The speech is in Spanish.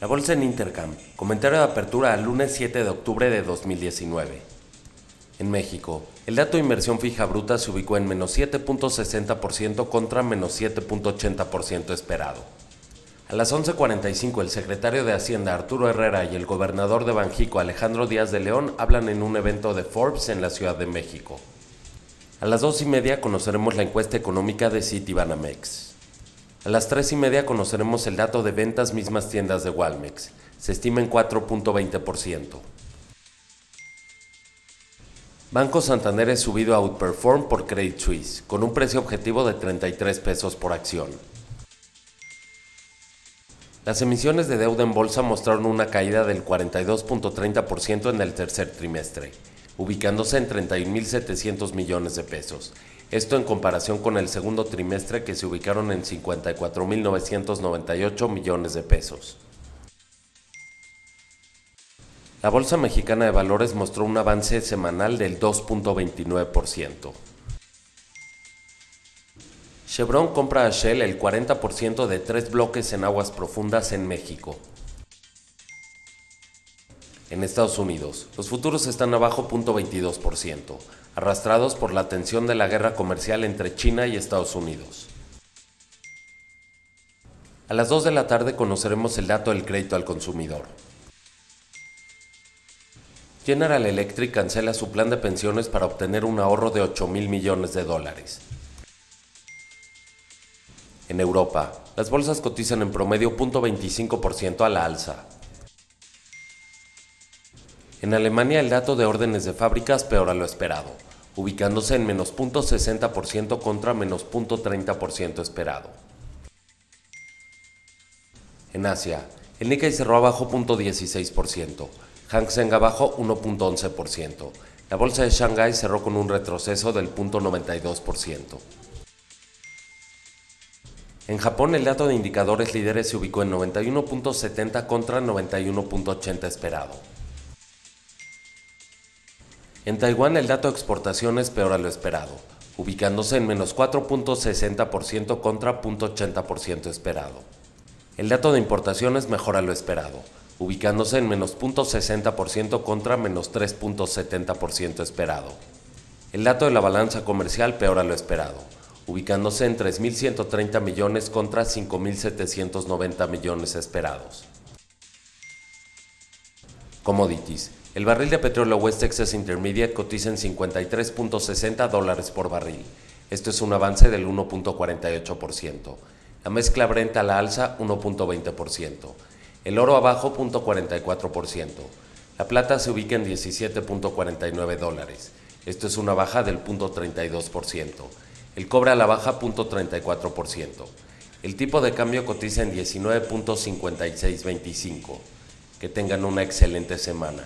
La bolsa en Intercam. Comentario de apertura al lunes 7 de octubre de 2019. En México, el dato de inversión fija bruta se ubicó en menos 7.60% contra menos 7.80% esperado. A las 11.45 el secretario de Hacienda Arturo Herrera y el gobernador de Banjico Alejandro Díaz de León hablan en un evento de Forbes en la Ciudad de México. A las 2 y media conoceremos la encuesta económica de Citibanamex. A las 3 y media conoceremos el dato de ventas mismas tiendas de Walmex. Se estima en 4.20%. Banco Santander es subido a Outperform por Credit Suisse, con un precio objetivo de 33 pesos por acción. Las emisiones de deuda en bolsa mostraron una caída del 42.30% en el tercer trimestre, ubicándose en 31.700 millones de pesos, esto en comparación con el segundo trimestre que se ubicaron en 54.998 millones de pesos. La Bolsa Mexicana de Valores mostró un avance semanal del 2.29%. Chevron compra a Shell el 40% de tres bloques en aguas profundas en México. En Estados Unidos, los futuros están abajo 0.22%, arrastrados por la tensión de la guerra comercial entre China y Estados Unidos. A las 2 de la tarde conoceremos el dato del crédito al consumidor. General Electric cancela su plan de pensiones para obtener un ahorro de 8 mil millones de dólares. En Europa, las bolsas cotizan en promedio 0.25% a la alza, en Alemania el dato de órdenes de fábricas peor a lo esperado, ubicándose en menos 0.60% contra menos 0.30% esperado. En Asia, el Nikkei cerró abajo 0.16%, Hang Seng abajo 1.11%, la bolsa de Shanghai cerró con un retroceso del 0.92%. En Japón el dato de indicadores líderes se ubicó en 91.70 contra 91.80 esperado. En Taiwán el dato de exportaciones peor a lo esperado, ubicándose en menos 4.60% contra 0.80% esperado. El dato de importaciones mejora lo esperado, ubicándose en menos 0.60% contra menos 3.70% esperado. El dato de la balanza comercial peor a lo esperado, ubicándose en 3.130 millones contra 5.790 millones esperados. Commodities. El barril de petróleo West Texas Intermediate cotiza en 53.60 dólares por barril. Esto es un avance del 1.48%. La mezcla Brent a la alza 1.20%. El oro abajo 0.44%. La plata se ubica en 17.49 dólares. Esto es una baja del 0.32%. El cobre a la baja 0.34%. El tipo de cambio cotiza en 19.5625. Que tengan una excelente semana.